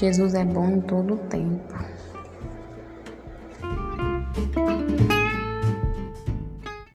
Jesus é bom em todo o tempo.